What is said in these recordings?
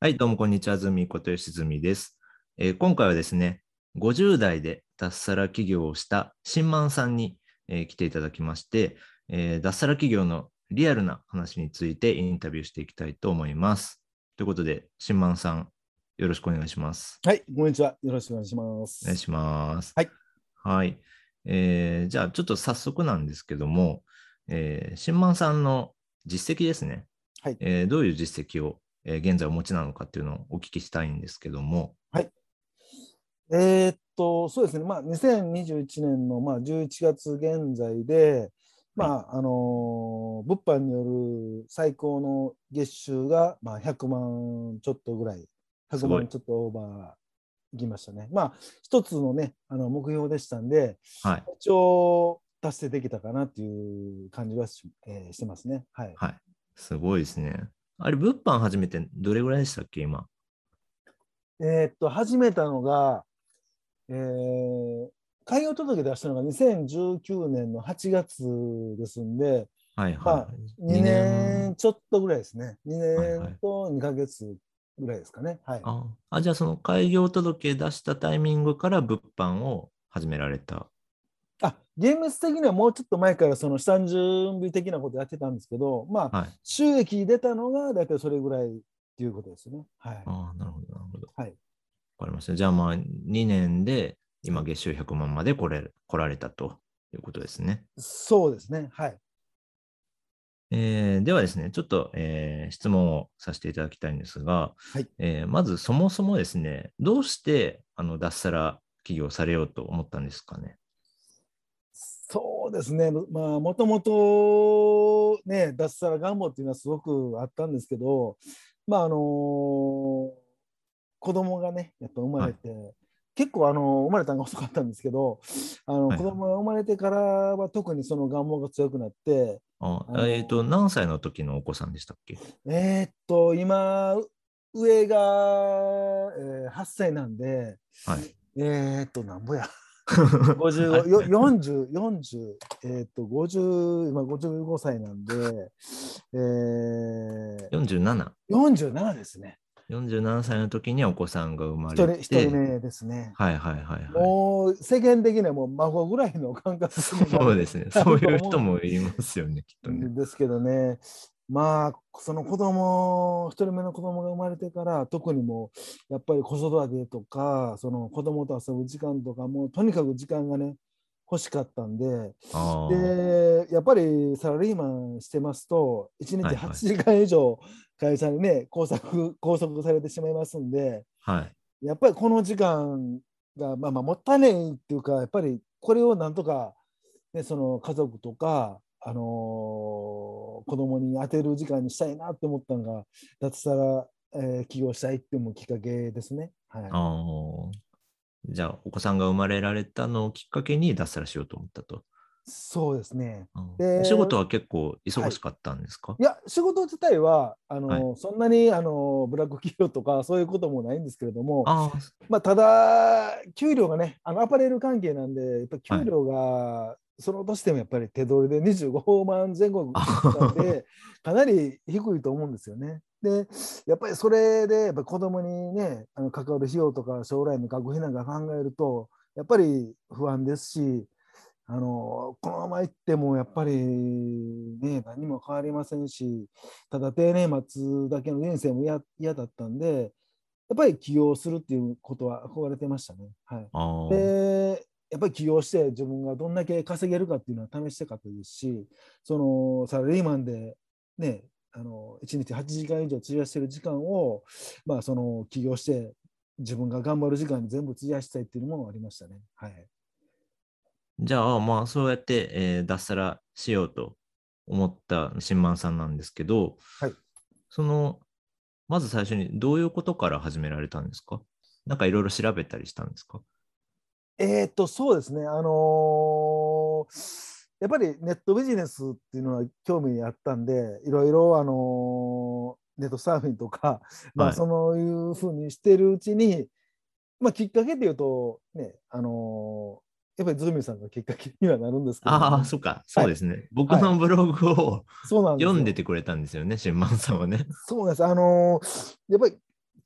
はい、どうもこんにちは、ズミこと吉住です、えー今回はですね、50代で脱サラ企業をした新満さんに、えー来ていただきまして、えー脱サラ企業のリアルな話についてインタビューしていきたいと思います。ということで、新満さん、よろしくお願いします。はい、こんにちは。よろしくお願いします。お願いします。はい。はい。えーじゃあ、ちょっと早速なんですけども、えー新満さんの実績ですね。はいえーどういう実績を、えー現在お持ちなのかっていうのをお聞きしたいんですけども。えーっと、そうですね、まあ、2021年の、まあ、11月現在で、まあ、あのー物販による最高の月収が、まあ、100万ちょっとぐらい、100すごい万ちょっとオーバーいきましたね。まあ、一つのね、あの目標でしたんで、はい。一応達成できたかなっていう感じはし,、えーしてますね。はい。はい。すごいですね。あれ、物販始めてどれぐらいでしたっけ、今？えーっと、始めたのが、えー開業届出したのが2019年の8月ですんで、はいまあはい。2年ちょっとぐらいですね。2はいはい年と2ヶ月ぐらいですかね。はい。ああ、じゃあその開業届出したタイミングから物販を始められた。あ、厳密的にはもうちょっと前からその下準備的なことやってたんですけど、まあ、はい。収益出たのが大体それぐらいっていうことですね。はい。ああ、なるほど、なるほど。はい。わかりました。じゃあまあ、2年で今月収100万まで来れ来られたということですね。そうですね。はい。えーではですね、ちょっと、えー質問をさせていただきたいんですが、はいえーまずそもそもですね、どうしてあの脱サラ起業されようと思ったんですかね？そうですね、まあ、もともとね、脱サラ願望っていうのはすごくあったんですけど、まあ、あの子供がね、やっぱ生まれて、結構、あの生まれたのが遅かったんですけど、あのはい子供が生まれてからは特にその願望が強くなって、ああのえっ、と、何歳の時のお子さんでしたっけ？えーっと、今、上が、えー8歳なんで、はい。えーっと、なんぼや。55よ40、40、えーっと、50、今55歳なんで、えー、47。47ですね。47歳の時にはお子さんが生ま一れ人、て。一人目ですね。はいはいはいはい。もう世間的にはもう孫ぐらいの感覚そうですね。そういう人もいますよね、きっとね。ですけどね、まあ、その子供、一人目の子供が生まれてから、特にもう、やっぱり子育てとか、その子供と遊ぶ時間とか、もうとにかく時間がね、欲しかったんで、で、やっぱりサラリーマンしてますと、1日はいはい8時間以上会社にね、拘束、拘束されてしまいますんで、はい。やっぱりこの時間が、まあ、まあもったいないっていうか、やっぱりこれをなんとか、ね、その家族とか、あのー子供に当てる時間にしたいなって思ったのが、脱サラ、えー起業したいっていうきっかけですね。はい、じゃあ、お子さんが生まれられたのをきっかけに脱サラしようと思ったと。そうですね。お仕事は結構忙しかったんですか、いや、仕事自体はあのーはそんなに、あのーブラック企業とかそういうこともないんですけれども、ああ、まあ、ただ、給料がね、あのアパレル関係なんで、やっぱり給料が、そのとしてもやっぱり手取りで25万前後で、かなり低いと思うんですよね。で、やっぱりそれで、やっぱ子供にね、あの関わる費用とか将来の学費なんか考えると、やっぱり不安ですし、あのこのまま行ってもやっぱりね、何も変わりませんし、ただ定年待つだけの人生も嫌嫌だったんで、やっぱり起業するっていうことは憧れてましたね。はい。で、やっぱり起業して自分がどんだけ稼げるかっていうのは試したかったですし、そのサラリーマンでね、あの1日8時間以上費やしてる時間を、まあ、その起業して自分が頑張る時間に全部費やしたいっていうのもありましたね。はい。じゃあ、まあ、そうやって、えー脱サラしようと思った新満さんなんですけど、はいその、まず最初にどういうことから始められたんですか？なんかいろいろ調べたりしたんですか？えーっと、そうですね。あのーやっぱりネットビジネスっていうのは興味あったんで、いろいろ、あのーネットサーフィンとか、まあ、はいそういうふうにしてるうちに、まあ、きっかけでいうと、ね、あのーやっぱりズーミンさんがきっかけにはなるんですけど、ああ、そっか、そうですね。僕のブログをそうなんですよ読んでてくれたんですよね、新満さんはね。そうなんです。あのーやっぱり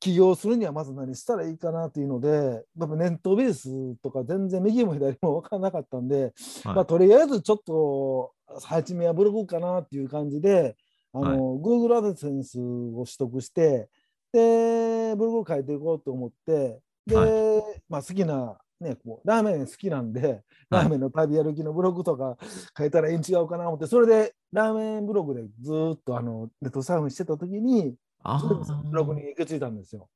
起業するにはまず何したらいいかなっていうので、やっぱネットベースとか全然右も左も分からなかったんで、はい。まあ、とりあえずちょっと、初めはブログかなっていう感じで、あの Google AdSense を取得して、で、ブログを書いていこうと思って、で、はまあ、好きな、ね、こうラーメン好きなんで、ラーメンの旅歩きのブログとか書いたらいいん違うかなと思って、それでラーメンブログでずーっとあのネットサーフィンしてた時に、あブログーに行き着いたんですよ。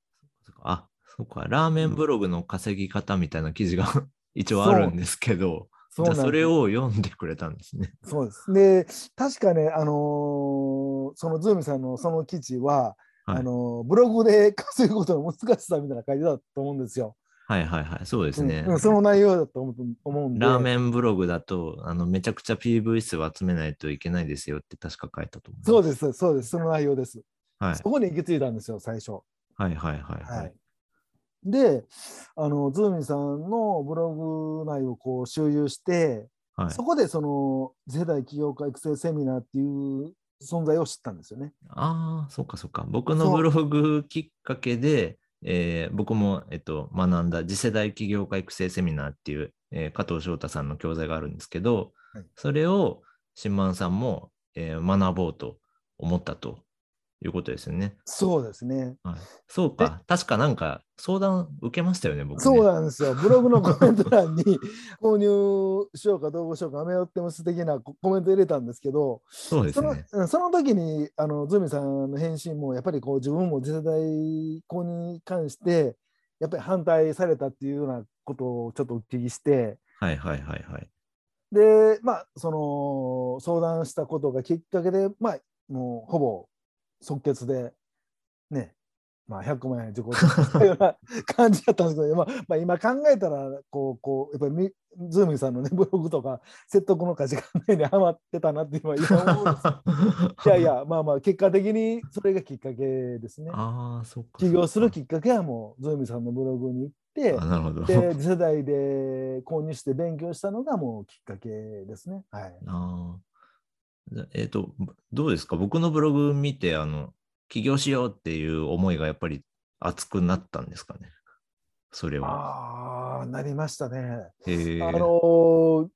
あ、そうか。ラーメンブログの稼ぎ方みたいな記事が一応あるんですけど、そじゃあそれを読んでくれたんですね。そうです。で、確かね、あのーそのズームさんのその記事は、はいあのーブログで稼ぐことの難しさみたいな書いてたと思うんですよ。はいはいはい。そうですね。うんうんその内容だと思う思うんで。ラーメンブログだと、あのめちゃくちゃ PV 数を集めないといけないですよって確か書いたと思います。そうです、そうです、その内容です。はいそこに行き着いたんですよ、最初。はいはいはいははいい。で、あのズーミンさんのブログ内をこう周遊して、はい。そこでその次世代起業家育成セミナーっていう存在を知ったんですよね。ああ、そうかそうか。僕のブログきっかけで、えー僕も、えっと、学んだ次世代起業家育成セミナーっていう、えー加藤翔太さんの教材があるんですけど、はいそれを新満さんも、えー学ぼうと思ったということですよね。そうですね。はい、そうか。確かなんか相談受けましたよね、僕ね。そうなんですよ。ブログのコメント欄に 購入しようかどうしようか迷ってます的なココメント入れたんですけど、そのそうですね。うんその時にあのズミさんの返信もやっぱりこう自分も次世代購入に関してやっぱり反対されたっていうようなことをちょっとお聞きして、はいはいはいはい。で、まあ、その相談したことがきっかけで、まあ、もうほぼ即決で、ね、まあ、100万円受講したような感じだったんですけど、まあまあ、今考えたらこう、こうやっぱりみズーミンさんの、ね、ブログとか、説得の価値観内にはまってたなって今今思うんです いやいや、まあまあ、結果的にそれがきっかけですね。ああ、そっか。起業するきっかけはもう、ズーミンさんのブログに行ってかあ、なるほど。で、次世代で購入して勉強したのがもうきっかけですね。はい。あえっ、と、どうですか？僕のブログ見て、あの、起業しようっていう思いがやっぱり熱くなったんですかね？それは。ああ、なりましたね。あのー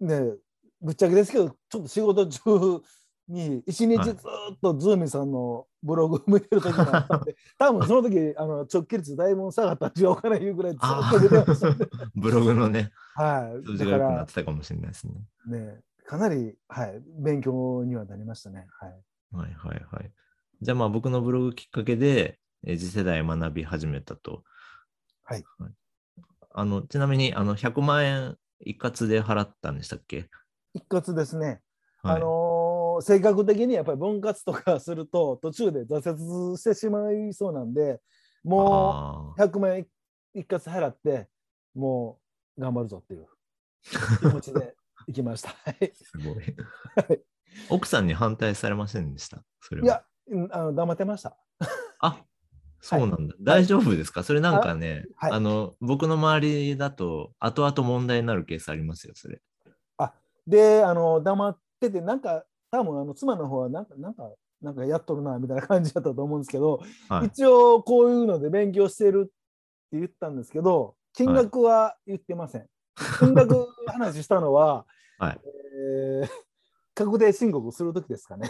ね、ぶっちゃけですけど、ちょっと仕事中に一日はいずっとズーミンさんのブログを見てる時があったんで、多分その時あの直帰率だいぶ下がったん違うかないうぐらいずっあと見てましたね。ー ブログのね、はい。数字が良くなってたかもしれないですね。ね、かなり、はい、勉強にはなりましたね。はい。はいはいはい。じゃあまあ僕のブログきっかけで、えー次世代学び始めたと。はい。あのちなみにあの100万円一括で払ったんでしたっけ？一括ですね。はい、あのー性格的にやっぱり分割とかすると 途中で挫折してしまいそうなんでもあう100万円一括払ってもう頑張るぞっていう気持ちで行きました。すごいはい。奥さんに反対されませんでした？それは。いや、うんあの黙ってました。あそうなんだ。大丈夫ですか？それなんかね、はいあの、僕の周りだと、後々問題になるケースありますよ、それ。で、あの黙ってて、なんか、多分あの妻の方はなんか、なんか、なんかやっとるなみたいな感じだったと思うんですけど、はい。一応こういうので勉強してるって言ったんですけど、金額は言ってません。金額話したのは、はいえー確定申告するときですかね。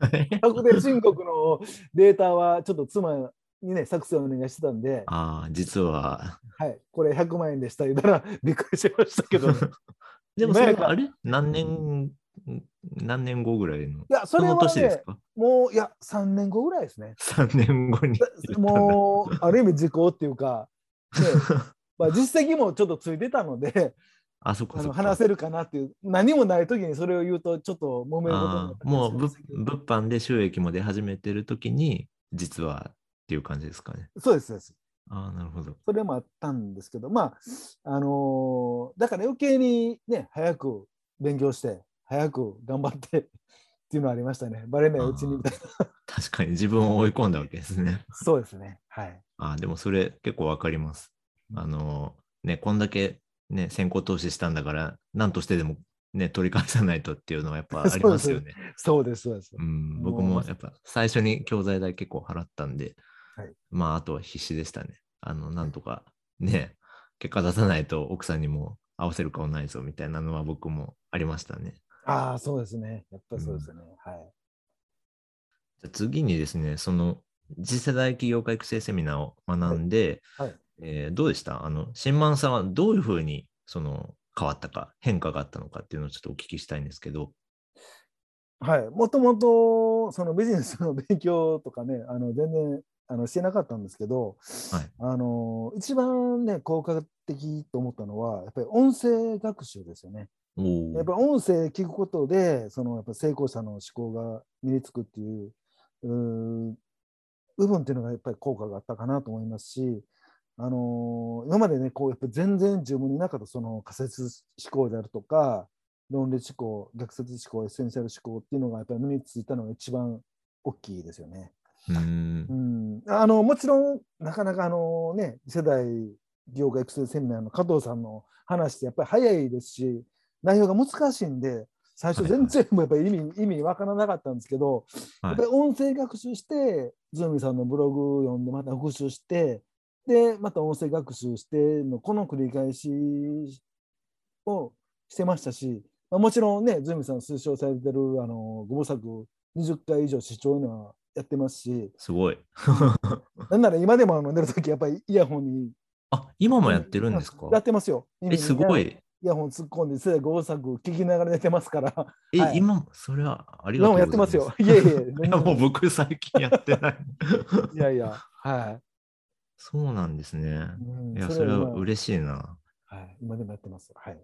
確定申告のデータはちょっと妻にね、作成お願いしてたんで、ああ、実は。はい、これ100万円でした言ったら びっくりしましたけど、い でもそれあれ？何年、何年後ぐらいの？や、それはね、か？もう、いや、3年後ぐらいですね。?3 年後に。もう、ある意味時効っていうか、ねまあ、実績もちょっとついてたので、あ、そっかあのそ。話せるかなっていう、何もない時にそれを言うと、ちょっと揉めることもう物販で収益も出始めてるときに、実はっていう感じですかね。そうです、そうです。ああ、なるほど。それもあったんですけど、まあ、あのーだから余計にね、早く勉強して、早く頑張ってっていうのはありましたね。バレないうちにみたいな。確かに自分を追い込んだわけですね。そうですね。はい。ああ、でもそれ結構わかります。あのね、こんだけね、先行投資したんだから、何としてでもね、取り返さないとっていうのはやっぱ ありますよね。そうです、そうです。うん、僕もやっぱ最初に教材代結構払ったんで、はいまあ、あとは必死でしたね。あの、なんとかね、結果出さないと奥さんにも合わせる顔ないぞみたいなのは僕もありましたね。ああ、そうですね。やっぱりそうですよね。はい。じゃあ次にですね、その次世代起業家育成セミナーを学んで、はい。えーどうでした？あの、新満さんはどういうふうにその変わったか、変化があったのかっていうのをちょっとお聞きしたいんですけど。はい。もともと、そのビジネスの勉強とかね、あの全然あのしてなかったんですけど、はいあの一番ね、効果的と思ったのは、やっぱり音声学習ですよね。おやっぱ音声聞くことで、そのやっぱ成功者の思考が身につくっていう部分っていうのがやっぱり効果があったかなと思いますし、あのー今までね、こうやっぱり全然自分になかったその仮説思考であるとか、論理思考、逆算思考、エッセンシャル思考っていうのがやっぱり身についたのが一番大きいですよね。うーん。うん、あのもちろん、なかなかあの、ね、次世代起業家育成セミナーの加藤さんの話ってやっぱり早いですし、内容が難しいんで、最初全然もうやっぱり意味意味わからなかったんですけど、はい。やっぱり音声学習して、ズーミさんのブログ読んで、また復習して、で、また音声学習しての、この繰り返しをしてましたし、まあ、もちろんね、ズーミさん推奨されてるあのご無作20回以上視聴のはやってますし、すごい。なんなら今でもあの寝るとき、やっぱりイヤホンに。あ、今もやってるんですか？やってますよ。え、すごい。イヤホン突っ込んで、世代5作聞きながら寝てますから。え、はい今、それはありが今とうございます。もやってますよ。いやいや、いや、もう僕最近やってない。いやいや、はそうなんですね。い。うんいや、それは今嬉しいな。はい、今でもやってます。はい。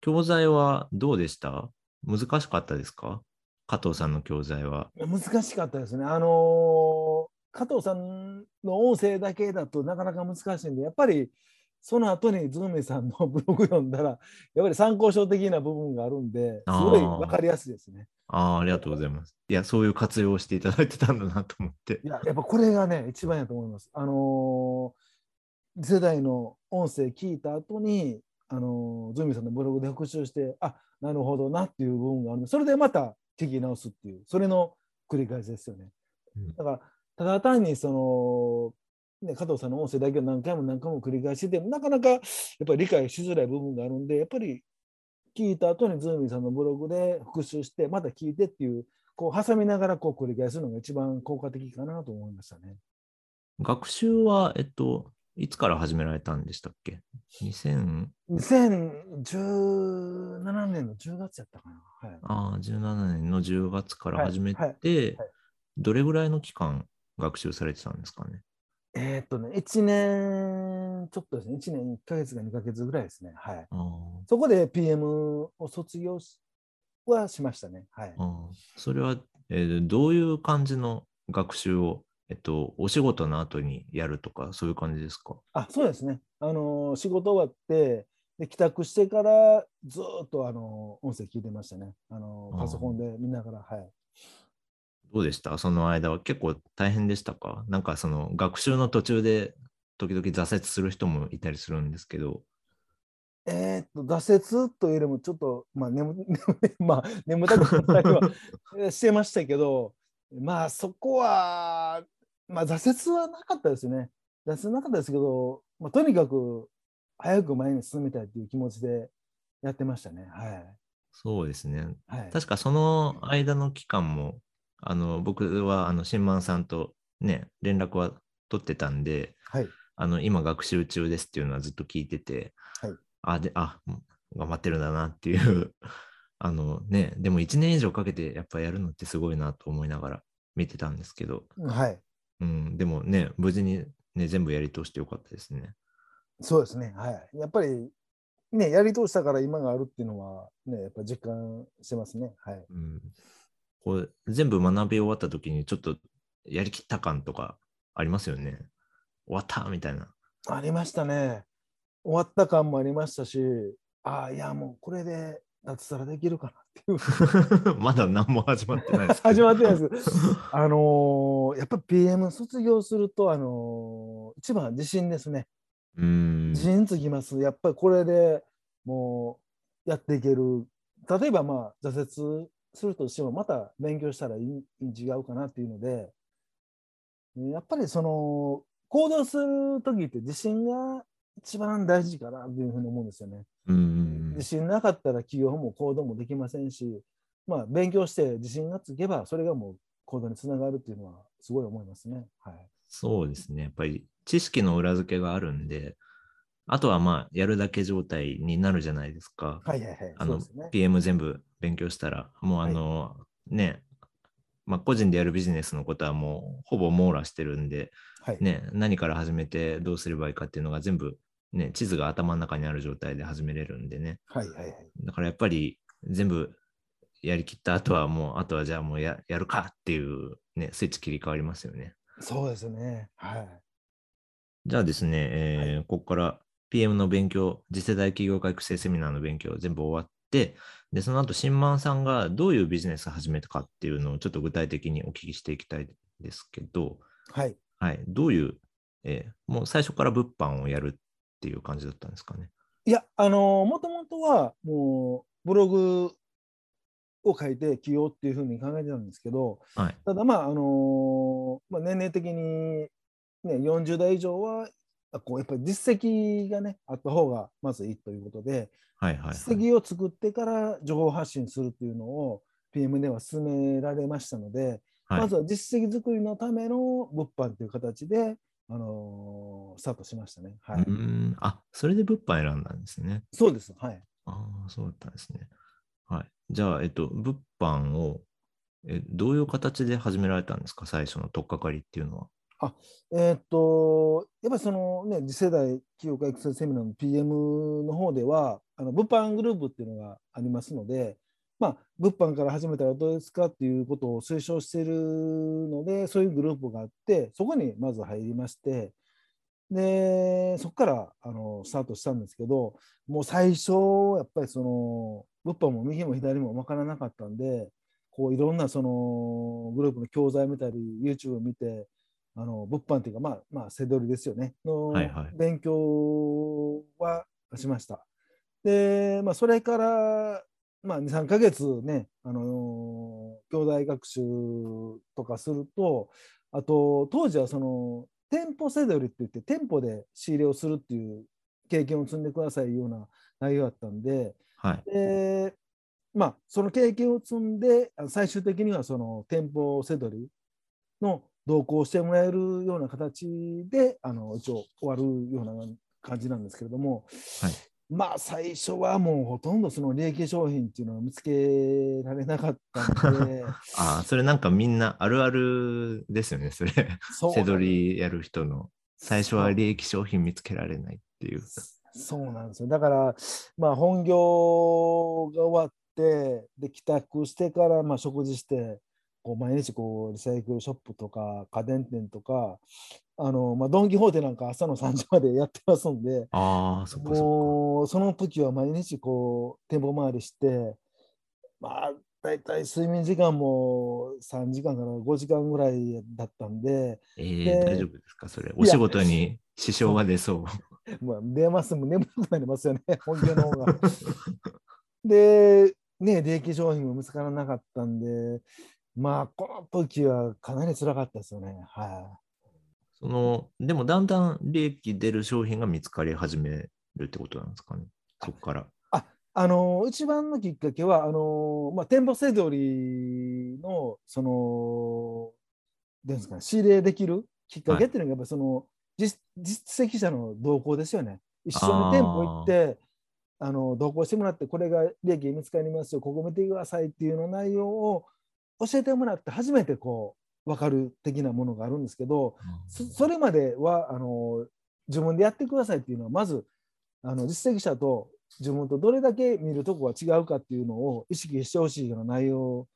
教材はどうでした？難しかったですか？加藤さんの教材は。難しかったですね。あのー加藤さんの音声だけだとなかなか難しいんで、やっぱりその後にズーミさんのブログ読んだら、やっぱり参考書的な部分があるんで、すごい分かりやすいですね。ああ、ありがとうございます。いや、そういう活用をしていただいてたんだなと思ってい。や、やっぱこれがね、一番やと思います。あのー世代の音声聞いた後に、あのーズーミさんのブログで復習して、あなるほどなっていう部分があるので、それでまた聞き直すっていう、それの繰り返しですよね。うんだから、ただ単にその、ね、加藤さんの音声だけを何回も何回も繰り返しても、なかなかやっぱり理解しづらい部分があるんで、やっぱり聞いた後にズーミンさんのブログで復習して、また聞いてっていう、こう挟みながらこう繰り返すのが一番効果的かなと思いましたね。学習は、えっと、いつから始められたんでしたっけ ?2000、2017年の10月やったかな。はい、ああ、17年の10月からはい。始めて、はい。はい。どれぐらいの期間学習されてたんですかね？えーっとね、1年ちょっとですね、1年1ヶ月か2ヶ月ぐらいですね。はい。そこで PM を卒業しはしましたね。はい。それは、えーどういう感じの学習を、えっと、お仕事の後にやるとか、そういう感じですか？あ、そうですね。あのー仕事終わって、で帰宅してからずーっとあのー音声聞いてましたね。あのーパソコンで見ながら、はい。どうでした？その間は結構大変でしたか？なんかその学習の途中で時々挫折する人もいたりするんですけど、えーっと、挫折というよりも、ちょっと、まあ、眠 まあ、眠たくなったりはえしてましたけど、まあ、そこは、まあ、挫折はなかったですね。挫折なかったですけど、まあ、とにかく早く前に進みたいという気持ちでやってましたね。はい。そうですね。はい、確かその間の期間も、あの僕はあの新満さんとね、連絡は取ってたんで、はい。あの今学習中ですっていうのはずっと聞いてて、はいあ、で、あ、うん頑張ってるんだなっていう、あのね、でも1年以上かけてやっぱやるのってすごいなと思いながら見てたんですけど、はい。うん、でもね、無事にね、全部やり通してよかったですね。そうですね。はい。やっぱり、ね、やり通したから今があるっていうのは、ね、やっぱ実感してますね。はい。うん、こう全部学び終わった時にちょっとやりきった感とかありますよね。終わったみたいな。ありましたね。終わった感もありましたし、ああ、いや、もうこれで脱サラできるかなっていう。まだ何も始まってないです。始まってないです。あのーやっぱ PM 卒業すると、あのー一番は自信ですね。うん。自信つきます。やっぱりこれでもうやっていける。例えばまあ挫折するとしても、また勉強したらいい違うかなっていうので、やっぱりその行動する時って自信が一番大事かなというふうに思うんですよね。うん自信なかったら起業も行動もできませんし、まあ、勉強して自信がつけばそれがもう行動につながるっていうのはすごい思いますね。はい、そうですね。やっぱり知識の裏付けがあるんで、あとはまあやるだけ状態になるじゃないですか。はいはいはい。あのね。PM 全部勉強したら、もうあの、ね、まあ、個人でやるビジネスのことはもうほぼ網羅してるんで、はい。ね、何から始めてどうすればいいかっていうのが全部、ね、地図が頭の中にある状態で始めれるんでね。はいはいはい。だからやっぱり全部やりきった後はもう、あとはじゃあもうややるかっていう、ね、スイッチ切り替わりますよね。そうですね。はい。じゃあですね、えーここから PM の勉強、次世代企業家育成セミナーの勉強全部終わって、で、その後、新満さんがどういうビジネスを始めたかっていうのをちょっと具体的にお聞きしていきたいですけど、はい。はい、どういう、えーもう最初から物販をやるっていう感じだったんですかね。いや、あのもともとはもうブログを書いて起業っていうふうに考えてたんですけど、はい。ただまあ、あのまあ、年齢的に、ね、40代以上は、あこうやっぱり実績がね、あった方がまずいいということで、はいはい、はい。実績を作ってから情報発信するっていうのを PM では進められましたので、はい、まずは実績作りのための物販という形で、あのスタートしましたね。はい、うーん。あ、それで物販選んだんですね。そうです。はい。ああ、そうだったんですね。はい。じゃあ、えっと、物販を、えどういう形で始められたんですか？最初の取っかかりっていうのは。あえーっと、やっぱりそのね、次世代企業家育成セミナーの PM の方では、あの物販グループっていうのがありますので、まあ、物販から始めたらどうですかっていうことを推奨しているので、そういうグループがあって、そこにまず入りまして、で、そこからあのスタートしたんですけど、もう最初、やっぱりその、物販も右も左も分からなかったんで、こういろんなそのグループの教材見たり、YouTube を見て、あの物販っていうか、まあ、まあ、背取りですよね、のはいはい勉強はしました。で、まあ、それから、まあ、2、3ヶ月ね、あの兄弟学習とかすると、あと、当時はその、店舗背取りって言って、店舗で仕入れをするっていう経験を積んでくださいような内容だったんで、はい。で、まあ、その経験を積んで、あ最終的にはその店舗せどりの同行してもらえるような形で、あの一応終わるような感じなんですけれども、はいまあ、最初はもうほとんどその利益商品っていうのを見つけられなかったので、ああ、それなんかみんなあるあるですよね、それ。そう背取りやる人の。最初は利益商品見つけられないっていう。そうなんですよ。だから、まあ、本業が終わって、で、帰宅してから、まあ、食事して、こう毎日こうリサイクルショップとか家電店とか、あのまあ、ドン・キホーテなんか朝の3時までやってますんで、ああ、そもうその時は毎日こう店舗回りして、まあ、大体睡眠時間も3時間から5時間ぐらいだったんで。えー、で大丈夫ですかそれ。お仕事に支障が出そう。まあ、出ますも眠くなりますよね、本業の方が。で、ね、利益商品も見つからなかったんで、まあ、この時はかなり辛かったですよね。はその、でもだんだん利益出る商品が見つかり始めるってことなんですかね。そこから。い。あの、一番のきっかけは、あの、まあ、店舗せどりの、その、ですかね、仕入れできるきっかけっていうのが、やっぱりその、実実績者の動向ですよね。一緒に店舗行って、あの同行してもらって、これが利益見つかりますよ、ここ見てくださいっていうの内容を教えてもらって、初めてこう分かる的なものがあるんですけど、そそれまではあの自分でやってくださいっていうのは、まずあの実績者と自分とどれだけ見るとこが違うかっていうのを意識してほしいような内容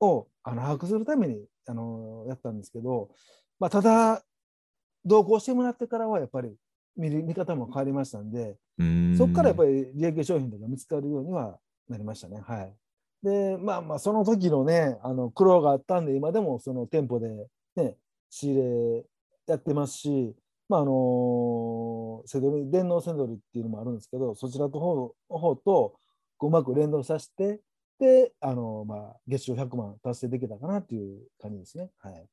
をあの把握するためにあのやったんですけど、まあ、ただ、同行してもらってからはやっぱり見る見方も変わりましたんで、そこからやっぱり。り利益商品とか見つかるようにはなりましたね。はい。で、まあまあ、その時のね、あの苦労があったんで、今でもその店舗でね、仕入れやってますし、まああのセドリ、電脳セドリっていうのもあるんですけど、そちらの方の方とうまく連動させて、で、あのまあ、月収100万達成できたかなっていう感じですね。はい。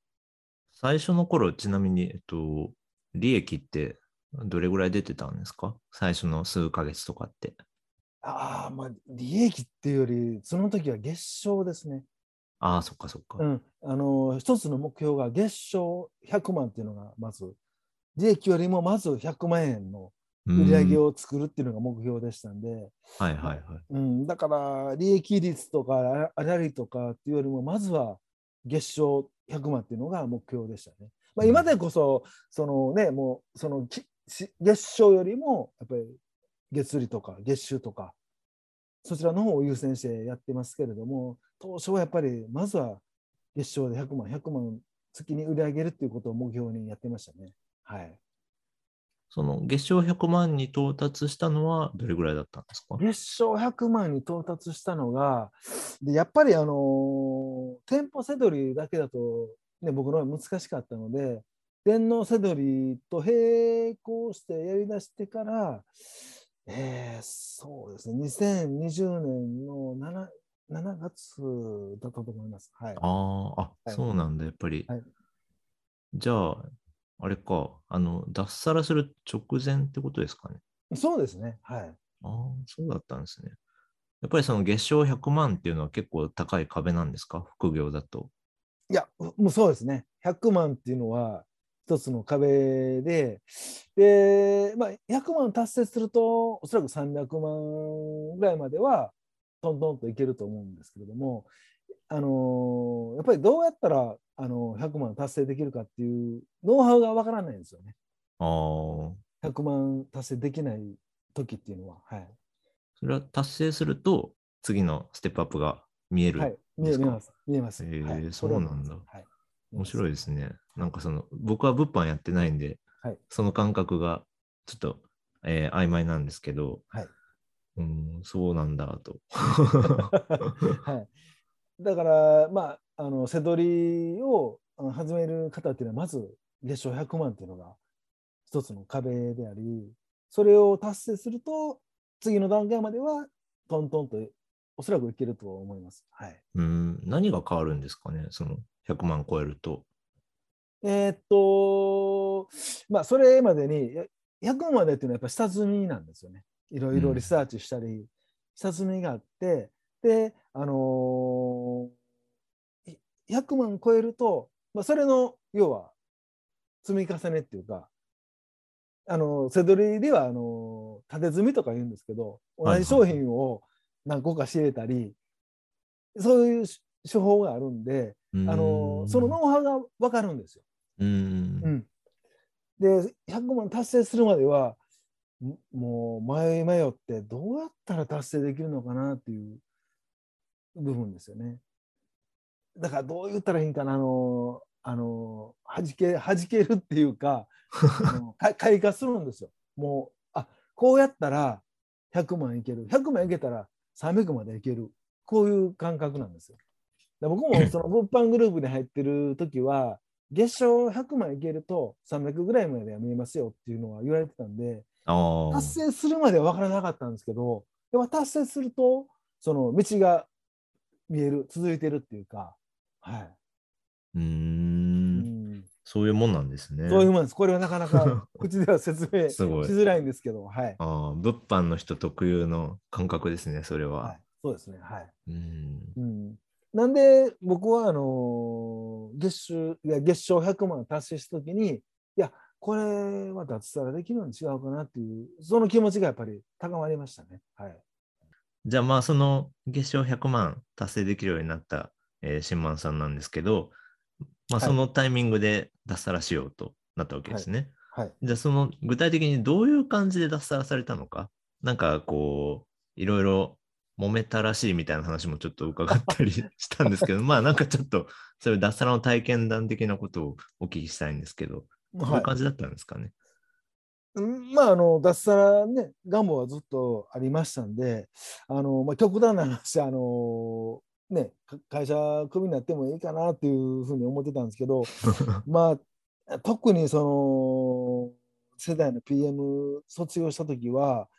最初の頃、ちなみに、えっと、利益ってどれぐらい出てたんですか？最初の数ヶ月とかって。ああ、まあ、利益っていうより、その時は月賞ですね。ああ、そっかそっか。うん。あの、一つの目標が月賞100万っていうのが、まず、利益よりもまず100万円の売り上げを。を作るっていうのが目標でしたんで、はいはいはい。うん、だから利益率とかあらりとかっていうよりもまずは月賞100万っていうのが目標でしたね。まあ、うん今でこそそのねもうそのきし月賞よりもやっぱり月利とか月収とかそちらの方を優先してやってますけれども当初はやっぱりまずは月賞で100万100万月に売り上げるっていうことを目標にやってましたね。はい。その月賞100万に到達したのはどれぐらいだったんですか？月賞100万に到達したのが、でやっぱりあのー店舗せどりだけだと、ね、僕のは難しかったので、電脳せどりと並行してやりだしてから、えーそうですね、2020年の 7, 7月だったと思います。はい。ああ、あ、はいそうなんだ、やっぱり。はいじゃあ、あれか、あの、脱サラする直前ってことですかね？そうですね。はい。ああ、そうだったんですね。やっぱりその月賞100万っていうのは結構高い壁なんですか？副業だと。いや、もうそうですね。100万っていうのは一つの壁で、で、まあ、100万達成すると、おそらく300万ぐらいまでは、トントンといけると思うんですけれども、あのーやっぱりどうやったら、あの100万達成できるかっていうノウハウがわからないんですよね。ああ、100万達成できない時っていうのは。はい。それは達成すると次のステップアップが見える。はい、見ですか？え見えます。見えます。へーはいそうなんだはい、面白いい。ですね。なんかその、僕は物販やってないんで、はいその感覚がちょっと、えー曖昧なんですけど、はいうん、そうなんだと。はい、だから、まあ、あの背取りを始める方っていうのはまず月賞100万っていうのが一つの壁でありそれを達成すると次の段階まではトントンとおそらくいけると思います。はい、うん、何が変わるんですかね、その100万超えると。えーっとまあそれまでにや100万までっていうのはやっぱ下積みなんですよね。いろいろリサーチしたり、下積みがあってであのーい100万超えると、まあ、それの要は積み重ねっていうかあのせどりではあの縦積みとか言うんですけど同じ商品を何個か仕入れたり、そういう手法があるんで、あのそのノウハウが分かるんですよ。うん、うん、で100万達成するまではんもう迷い迷ってどうやったら達成できるのかなっていう部分ですよね。だからどう言ったらいいんかなあのあの弾け弾けるっていうか 開花するんですよ。もうあこうやったら100万いける100万いけたら300までいけるこういう感覚なんですよ。で僕もその物販グループに入ってる時は月賞100万いけると300ぐらいまでは見えますよっていうのは言われてたんで達成するまでは分からなかったんですけどやっぱ達成するとその道が見える続いてるっていうか、はい、うん。ん。そういうもんなんですね。そういうもんです。これはなかなか 口では説明しづらいんですけど、はい。ああ物販の人特有の感覚ですね、それは。はい、そうですねはい。うん。うん、なんで僕はあの月収いや月賞100万達成した時にいやこれは脱サラできるのに違うかなっていうその気持ちがやっぱり高まりましたね。はい、じゃあまあその月賞100万達成できるようになった、えー、新満さんなんですけど、まあ、はい。そのタイミングで脱サラしようとなったわけですね。はい、じゃあその具体的にどういう感じで脱サラされたのか、なんかこう、いろいろ揉めたらしいみたいな話もちょっと伺ったりしたんですけど、まあなんかちょっとそういう脱サラの体験談的なことをお聞きしたいんですけど、どういはう感じだったんですかね？い、うんまああの脱サラね願望はずっとありましたんであの、まあ、極端な話あのねか会社クビになってもいいかなっていうふうに思ってたんですけど まあ特にその世代の PM 卒業した時は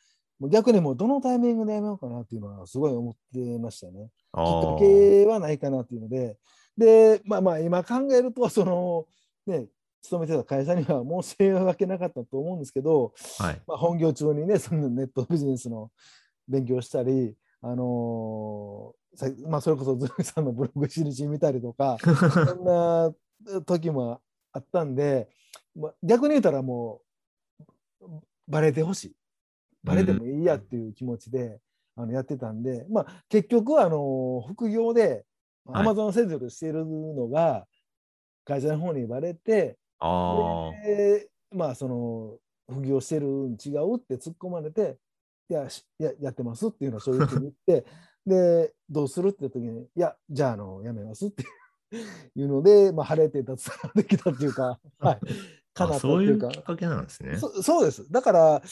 もう逆にもうどのタイミングでやめようかなっていうのはすごい思ってましたね。きっかけはないかなっていうので、で、まあまあ今考えると、そのね、勤めてた会社には申し訳なかったと思うんですけど、はい。まあ、本業中にね、そのネットビジネスの勉強したり、あのーさまあ、それこそズミさんのブログ印見たりとか、そんな時もあったんで、まあ、逆に言ったらもう、バレてほしい。バレてもいいやっていう気持ちで、あのやってたんで、まあ、結局はあの副業ではい。アマゾン接続しているのが会社の方にバレて、あでまあその副業してるん違うって突っ込まれていやしややってますっていうのを正直に言って でどうするって時にいやじゃああのやめますっていうので、まあ、晴れて脱サラできたっていうか、はい、かなあ。ったってそういいうかうきっかけなんですね。そそうです。だから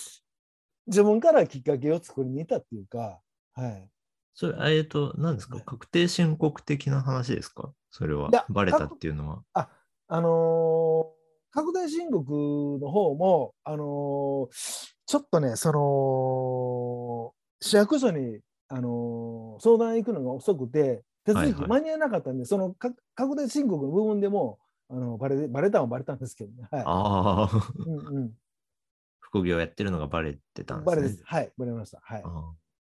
自分からきっかけを作りに行ったっていうか、はい、それ、えっと、何ですか？はい確定申告的な話ですか？それはいや。バレたっていうのは。ああのー拡大申告の方も、あのーちょっとね、その市役所に、あのー相談行くのが遅くて、手続はいはいき間に合わなかったんで、そのか拡大申告の部分でもあのバレバレたはバレたんですけどね。はいああ。うん副業やってるのがバレてたうんん、ですね。バレです。はい、バレました。はい、あ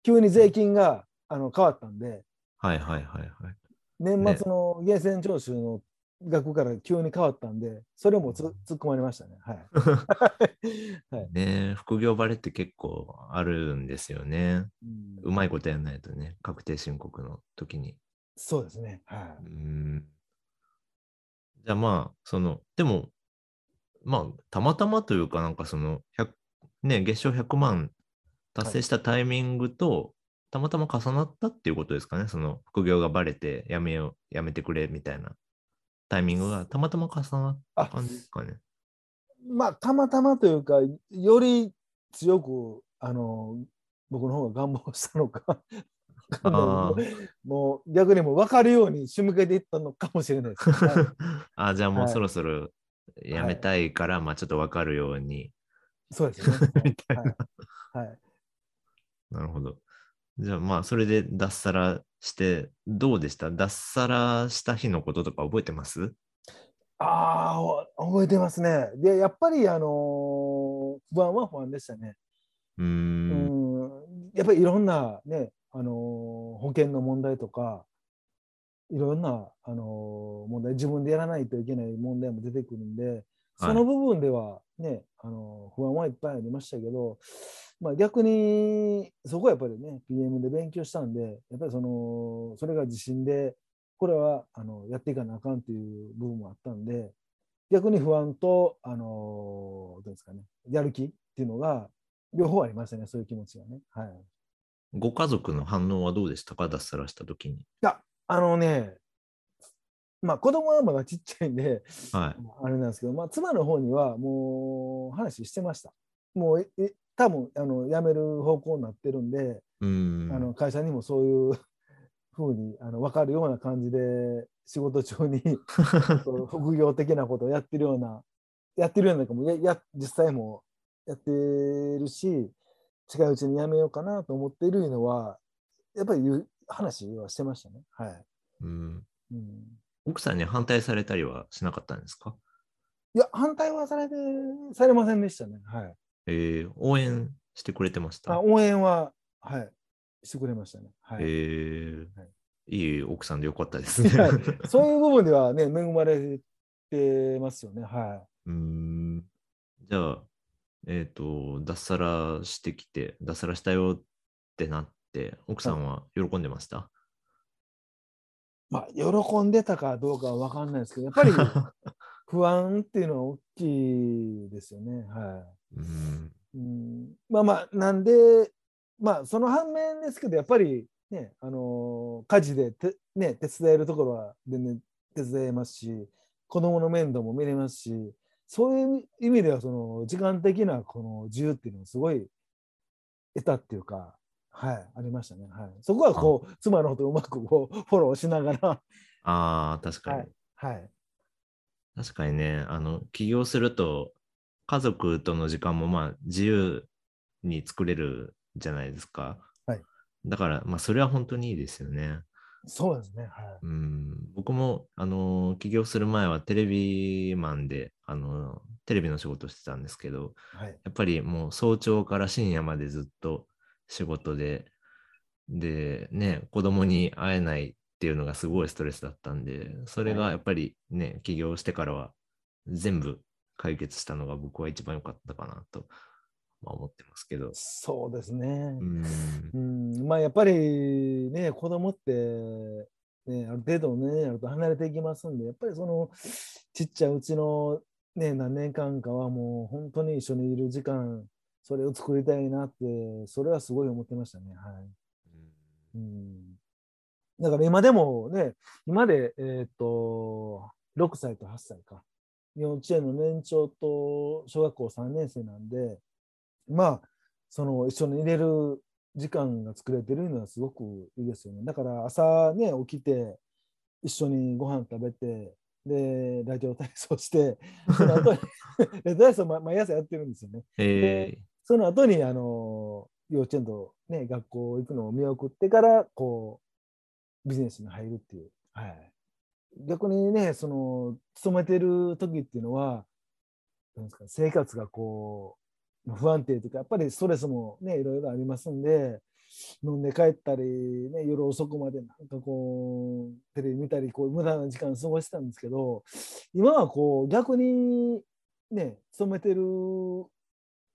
急に税金があの変わったんで、ーはいはいはいはい。年末の源泉徴収の額から急に変わったんで、それもつ突っ込まれましたね。はい。はいねえ副業バレって結構あるんですよね。うんうまいことやらないとね、確定申告の時に。そうですね。はうーん。じゃあまあ、その、でも、まあ、たまたまというか、なんかその、100ね、月賞100万達成したタイミングと、たまたま重なったっていうことですかね。その、副業がバレて、やめよう、やめてくれみたいなタイミングがたまたま重なった感じですかね。い。まあ、たまたまというか、より強く、あの、僕の方が願望したのか、あ もう逆にもう分かるように仕向けていったのかもしれないです。はい あ、じゃあもうはいそろそろやめたいから、まあちょっとわかるように、そうですね。みたいな。はい。はいなるほど。じゃあまあそれで脱サラして、どうでした？脱サラした日のこととか覚えてます？ああ、お覚えてますね。で、やっぱり、あのー不安は不安でしたね。うー。うんん、やっぱりいろんなね、あのー保険の問題とか、いろんな、あのー問題、自分でやらないといけない問題も出てくるんで、その部分ではね、あのー不安はいっぱいありましたけど、まあ、逆にそこはやっぱりね、PM で勉強したんで、やっぱりその、それが自信で、これはあのやっていかなあかんっていう部分もあったんで、逆に不安と、あのーどうですかね、やる気っていうのが、両方ありましたね、そういう気持ちがね。はい。いご家族の反応はどうでした？か？脱サラした時に。や、あのね、まあ子供はまだちっちゃいんで、はい。あれなんですけど、まあ、妻の方にはもう話してました。もう、え多分あの辞める方向になってるんで、うーん。あの会社にもそういうふうにあの分かるような感じで、仕事中に副業的なことをやってるような、やってるようなかもやや、実際もやってるし、近いうちに辞めようかなと思っているのは、やっぱり言う話はしてましたね。はい。うんうん、奥さんに反対されたりはしなかったんですか？いや、反対はされて、されませんでしたね。はい。えー応援してくれてました？あ応援は、はい、してくれましたね。はい。えーはいいい奥さんでよかったですね。はいそういう部分ではね、恵まれてますよね。はうーんじゃあ、えっ、と、脱サラしてきて、脱サラしたよってなって、奥さんは喜んでました、い。まあ、喜んでたかどうかは分かんないですけど、やっぱり 不安っていうのは大きいですよね。はうんい。うん、まあまあ、なんで、まあ、その反面ですけど、やっぱりね、あの家事でて、ね、手伝えるところは全然手伝えますし、子供の面倒も見れますし、そういう意味では、その時間的なこの自由っていうのをすごい得たっていうか、はい、ありましたね。はい、そこはこう、妻のことをうまくこう フォローしながら、ああ、確かに、はい、はい、確かにね、あの、起業すると、家族との時間もまあ自由に作れるじゃないですか。はいだから、まあ、それは本当にいいですよね。そうですね。はい。うん、僕も、あの起業する前はテレビマンで、あのテレビの仕事してたんですけど、はい。やっぱりもう早朝から深夜までずっと仕事で、で、ね、子供に会えないっていうのがすごいストレスだったんで、それがやっぱりね、起業してからは全部解決したのが僕は一番良かったかなと、まあ、思ってますけど。そうですね。うん、うん、まあやっぱりね、子供って、ね、ある程度ね、やると離れていきますんで、やっぱりそのちっちゃいうちのね、何年間かはもう本当に一緒にいる時間、それを作りたいなって、それはすごい思ってましたね。はい。うん、だから今でもね、今で、えーっと、6歳と8歳か。幼稚園の年長と小学校3年生なんで、まあ、その一緒に入れる時間が作れてるのはすごくいいですよね。だから朝ね、起きて、一緒にご飯食べて、で、ラジオ体操して、その後に、ラジオ体操ま毎朝やってるんですよね。えその後に、あの、幼稚園とね、学校行くのを見送ってから、こう、ビジネスに入るっていう。はい。逆にね、その、勤めてる時っていうのは、なんですか、生活がこう、不安定というか、やっぱりストレスもね、いろいろありますんで、飲んで帰ったり、ね、夜遅くまでなんかこう、テレビ見たり、こう、無駄な時間過ごしてたんですけど、今はこう、逆にね、勤めてる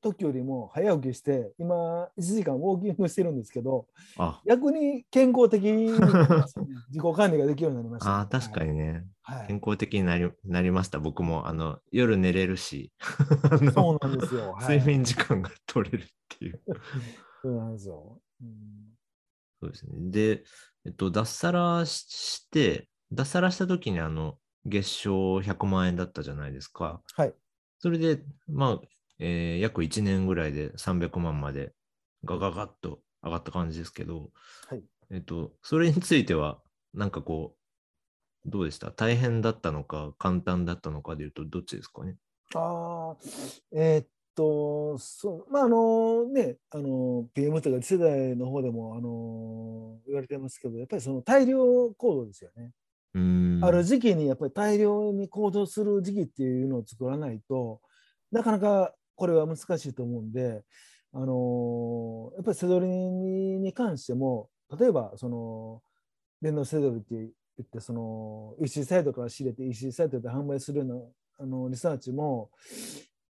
時よりも早起きして、今、1時間ウォーキングしてるんですけど、あ、逆に健康的ね 自己管理ができるようになりましたね、あー確かにね、はい。健康的になりなりました。僕もあの夜寝れるし、そうなんですよ。はい睡眠時間が取れるっていう。そうなんですよ。うんそうですね。で、えっと、脱サラしして、脱サラした時にあの、月賞100万円だったじゃないですか。はい。それで、まあ、えー約1年ぐらいで300万までガガガッと上がった感じですけど、はい。えっと、それについては、なんかこう、どうでした？大変だったのか、簡単だったのかでいうと、どっちですかね？ああ、えーっと、そう、まあ、あのね、あの、PM とか次世代の方でも、あの、言われてますけど、やっぱりその大量行動ですよね。うーん。ある時期にやっぱり大量に行動する時期っていうのを作らないとなかなかこれは難しいと思うんで、あのやっぱりセドリにに関しても例えばその電動セドリって言ってその EC サイトから仕入れて EC サイトで販売するようなあのリサーチも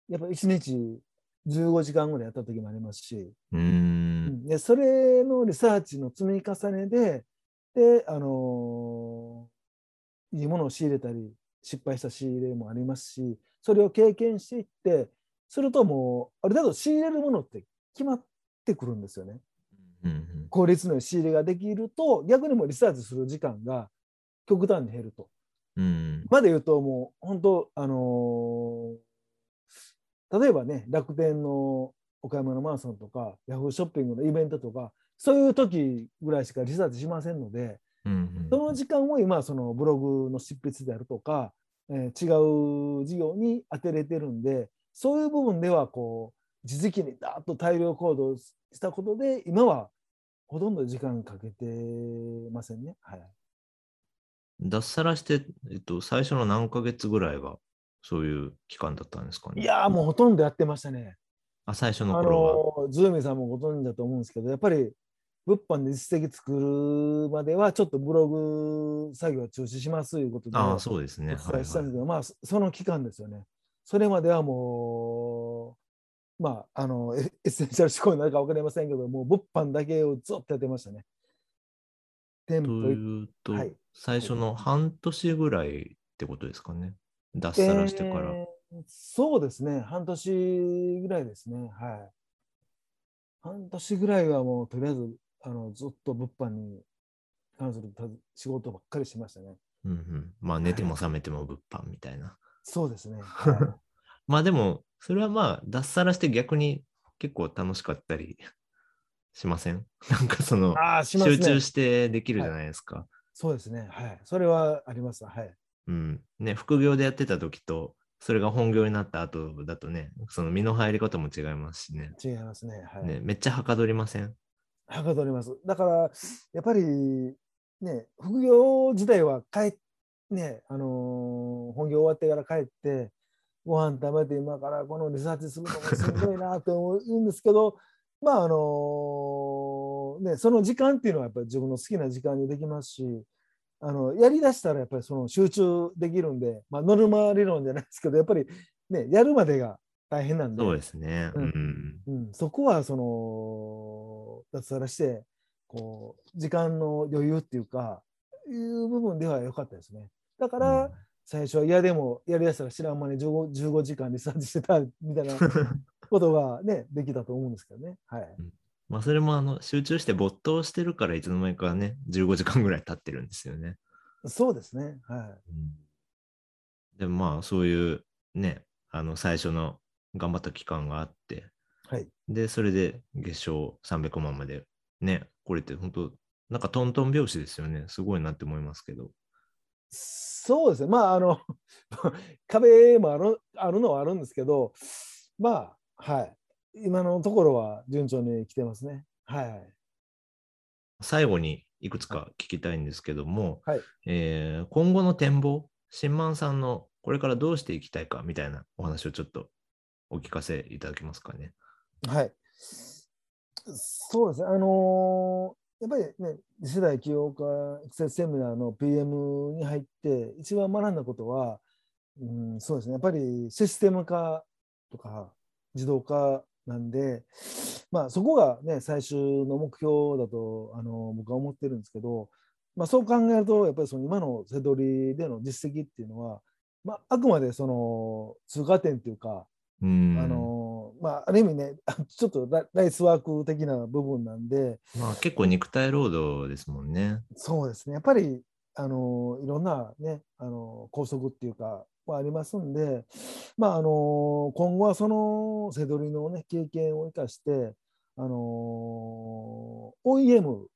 やっぱり1日15時間ぐらいやった時もありますし、うーん。でそれのリサーチの積み重ねでで、あのいいものを仕入れたり失敗した仕入れもありますしそれを経験していってするともうある程度仕入れるものって決まってくるんですよね。うんうん効率の仕入れができると逆にもうリサーチする時間が極端に減ると。うんまで言うともう本当あのー例えばね楽天の岡山のマンションとかヤフーショッピングのイベントとかそういう時ぐらいしかリサーチしませんのでうんうんその時間を今そのブログの執筆であるとか、えー違う事業に当てれてるんでそういう部分ではこう地時期にダーッと大量行動したことで今はほとんど時間かけてませんね。はい脱サラして、えっと、最初の何ヶ月ぐらいがそういう期間だったんですかね？いやーもうほとんどやってましたね。あ、最初のあ頃は。のズーミンさんもご存知だと思うんですけどやっぱり物販で実績作るまではちょっとブログ作業は中止しますということでああ、おそうですね。伝えしたんですけど、まあそ その期間ですよね。それまではもうまああのエエッセンシャル思考になるか分かりませんけどもう物販だけをずっとやってましたね。店と舗行っいうと、はい最初の半年ぐらいってことですかね。脱サラしてから。えーそうですね、半年ぐらいですね。はい。半年ぐらいはもうとりあえずあのずっと物販に関するた仕事ばっかりしましたね。うんうん、まあ寝ても覚めても物販みたいな。そうですね。は まあでも、それはまあ脱サラして逆に結構楽しかったり しません？なんかそのね。集中してできるじゃないですか。そうですね。はい。それはあります。はい。うん。ね、副業でやってた時と、それが本業になった後だとね、その身の入り方も違いますしね。違いますね。はい。ねめっちゃはかどりません？はかどります。だから、やっぱり、ね、副業自体は帰ね、あのー本業終わってから帰って、ご飯食べて今からこのリサーチするのもしんどいなと思うんですけど、まああのね、その時間っていうのはやっぱり自分の好きな時間にできますし、あのやりだしたらやっぱりその集中できるんで、まあ、ノルマ理論じゃないですけど、やっぱりね、やるまでが大変なんで、そうですね。ううんん。うん、そこはその脱サラしてこう時間の余裕っていうかいう部分では良かったですね。だから、うん最初は嫌でもやりだしたら知らん間に 15, 15時間リサーチしてたみたいな ことがねできたと思うんですけどね。はい。まあ、それもあの集中して没頭してるからいつの間にかね、15時間ぐらい経ってるんですよね。そうですね。はでもまあ、そういうね、あの最初の頑張った期間があって、い。はい。で、それで月賞300万までね、これって本当、なんかトントン拍子ですよね。すごいなって思いますけど。そうですね。まあ、あの、壁もあるあるのはあるんですけど、まあ、はい。今のところは順調に来てますね。はい。最後にいくつか聞きたいんですけども、はいえー今後の展望、新満さんのこれからどうしていきたいかみたいなお話をちょっとお聞かせいただけますかね。はい。そうですね。あのーやっぱりね、次世代起業家育成セミナーの PM に入って、一番学んだことは、うん、そうですね。やっぱりシステム化とか自動化なんで、まあそこがね、最終の目標だと、あの僕は思ってるんですけど、まあそう考えると、やっぱりその今のセドリでの実績っていうのは、まああくまでその通過点っていうか、うん。あのまあ、ある意味ね、ちょっとラライスワーク的な部分なんで、まあ結構肉体労働ですもんね。そうですね、やっぱりあのいろんなね、あの拘束っていうか、はありますんで、まあ、あの今後はそのセドリの、ね、経験を生かして、あの OEM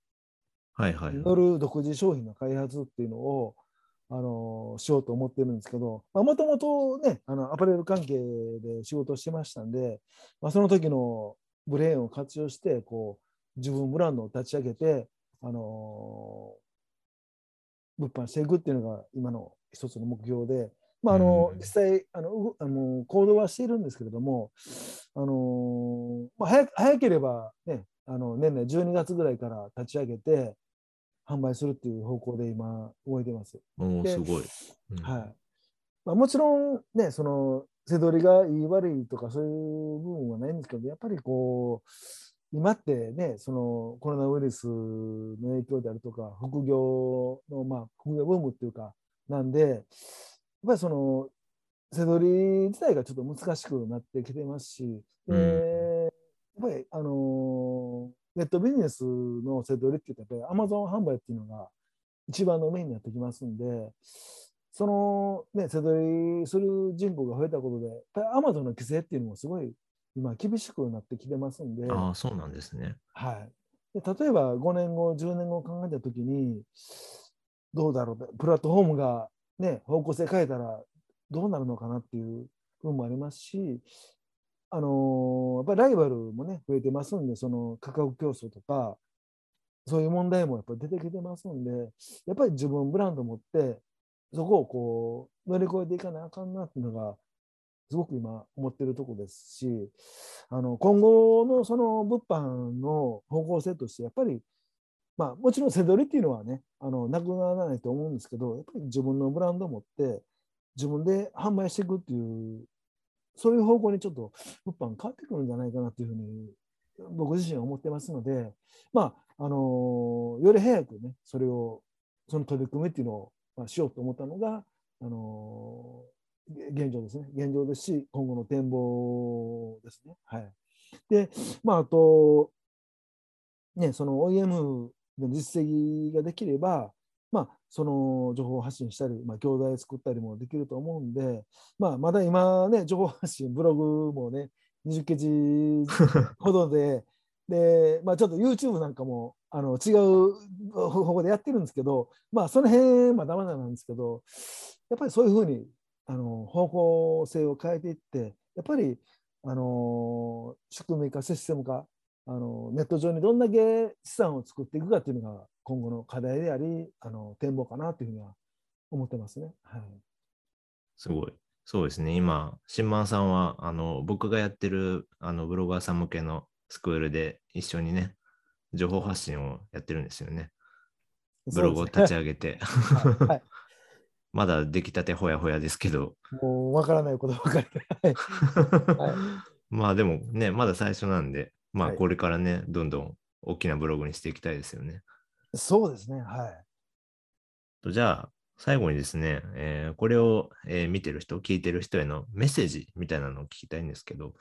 はいはい、による独自商品の開発っていうのを、あのしようと思ってるんですけど、もともとね、あのアパレル関係で仕事をしてましたんで、まあ、その時のブレーンを活用して、こう自分ブランドを立ち上げて、あの物販していくっていうのが今の一つの目標で、まああのうん実際あのうあの行動はしているんですけれども、あのまあ、早く早ければ、ね、あの年内12月ぐらいから立ち上げて販売するっていう方向で今動いてます。おお、ですごい。うんはいまあ、もちろんね、その背取りがいい悪いとかそういう部分はないんですけど、やっぱりこう、今ってね、そのコロナウイルスの影響であるとか、副業の、まあ、副業ブームっていうか、なんで、やっぱりその、背取り自体がちょっと難しくなってきてますし、でうんやっぱり、あのネットビジネスの背取りって言ったら、やっぱり Amazon 販売っていうのが一番のメインになってきますんで、そのね、背取りする人口が増えたことで、やっぱり Amazon の規制っていうのもすごい今厳しくなってきてますんで、ああ、そうなんですね。はい、で例えば5年後、10年後を考えたときに、どうだろう、プラットフォームが、ね、方向性変えたらどうなるのかなっていう部分もありますし、あのやっぱりライバルもね、増えてますんで、その価格競争とか、そういう問題もやっぱり出てきてますんで、やっぱり自分ブランド持って、そこをこう乗り越えていかなあかんなっていうのが、すごく今思ってるとこですし、あの今後のその物販の方向性として、やっぱり、まあ、もちろん背取りっていうのはね、あのなくならないと思うんですけど、やっぱり自分のブランドを持って、自分で販売していくっていう、そういう方向にちょっと物販変わってくるんじゃないかなというふうに、僕自身は思ってますので、まあ、あのより早くね、それを、その取り組みっていうのを、まあ、しようと思ったのが、あの現状ですね。現状ですし、今後の展望ですね。はい。で、まあ、あと、ね、その OEM の実績ができれば、まあ、その情報発信したり、まあ、教材作ったりもできると思うんで、まあ、まだ今ね、情報発信、ブログもね、20ケジ ほどで、で、まあ、ちょっと YouTube なんかもあの違う方法でやってるんですけど、まあ、その辺まだまだなんですけど、やっぱりそういうふうにあの方向性を変えていって、やっぱりあの仕組み化、システム化あのネット上にどんだけ資産を作っていくかっていうのが今後の課題でありあの展望かなというふうには思ってますね。はい、すごい。そうですね。今、新満さんはあの僕がやってるあのブロガーさん向けのスクールで一緒にね、情報発信をやってるんですよね。ブログを立ち上げて。はいはい、まだ出来たてほやほやですけど。もうわからないことばかりで。はい、まあでもね、まだ最初なんで、まあこれからね、どんどん大きなブログにしていきたいですよね。そうですね。はい。じゃあ、最後にですね、えー、これを、えー、見てる人、聞いてる人へのメッセージみたいなのを聞きたいんですけど、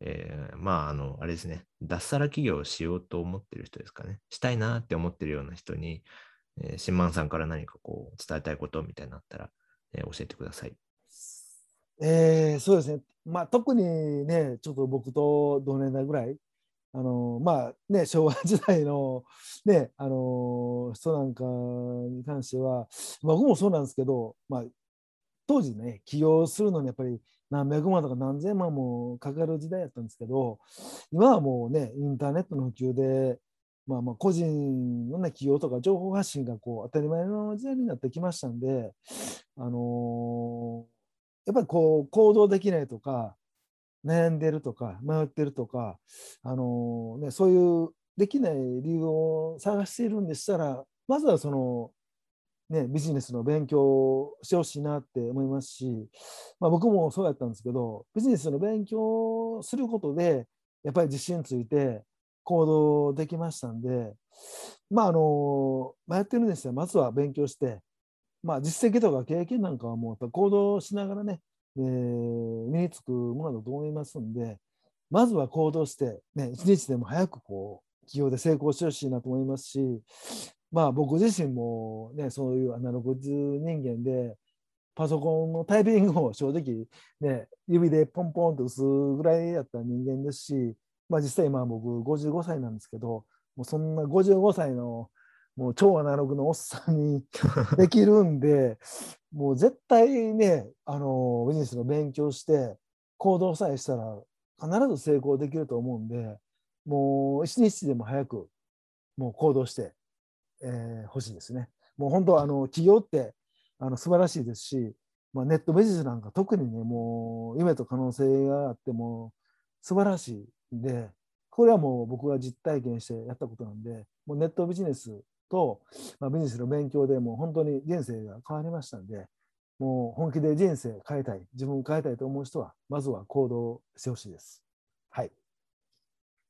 えー、まあ、あの、あれですね、脱サラ企業をしようと思ってる人ですかね、したいなって思ってるような人に、えー、新満さんから何かこう伝えたいことみたいなのあったら、えー、教えてください。えー、そうですね、まあ、特にね、ちょっと僕と同年代ぐらい、あのまあね、昭和時代の, ね、あの人なんかに関しては、僕もそうなんですけど、まあ、当時ね、起業するのにやっぱり何百万とか何千万もかかる時代やったんですけど、今はもうね、インターネットの普及で、まあ、まあ個人の、ね、企業とか情報発信がこう当たり前の時代になってきましたんで、あの、やっぱりこう行動できないとか、悩んでるとか迷ってるとか、あの、ね、そういうできない理由を探しているんでしたらまずはその、ね、ビジネスの勉強をしてほしいなって思いますし、まあ、僕もそうやったんですけどビジネスの勉強することでやっぱり自信ついて行動できましたんでまああの迷ってるんですよ。まずは勉強して、まあ、実績とか経験なんかはもうやっぱ行動しながらねえー、身につくものだと思いますんで、まずは行動して、ね、一日でも早くこう企業で成功してほしいなと思いますし、まあ、僕自身も、ね、そういうアナログ人間で、パソコンのタイピングを正直、ね、指でポンポンと打つぐらいやった人間ですし、まあ、実際今僕55歳なんですけど、もうそんな55歳のもう超アナログのおっさんにできるんで、もう絶対ね、あのビジネスの勉強して行動さえしたら必ず成功できると思うんで、もう一日でも早くもう行動してほ、えー、しいですね。もう本当あの企業ってあの素晴らしいですし、まあ、ネットビジネスなんか特にねもう夢と可能性があっても素晴らしいんでこれはもう僕が実体験してやったことなんでもうネットビジネスと、まあ、ビジネスの勉強でもう本当に人生が変わりましたんで、もう本気で人生変えたい、自分を変えたいと思う人は、まずは行動してほしいです。はい。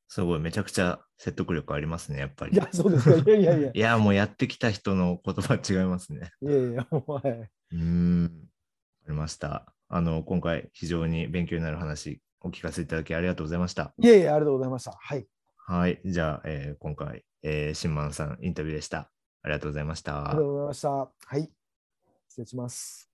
すごい、めちゃくちゃ説得力ありますね、やっぱり。いや、そうですか。いやいやいや。いや、もうやってきた人の言葉違いますね。いやいや、はい。うん、ありました。あの、今回、非常に勉強になる話、お聞かせいただきありがとうございました。いえいえ、ありがとうございました。はい。はい。じゃあ、えー、今回、えー、新満さんインタビューでした。ありがとうございました。ありがとうございました。はい。失礼します。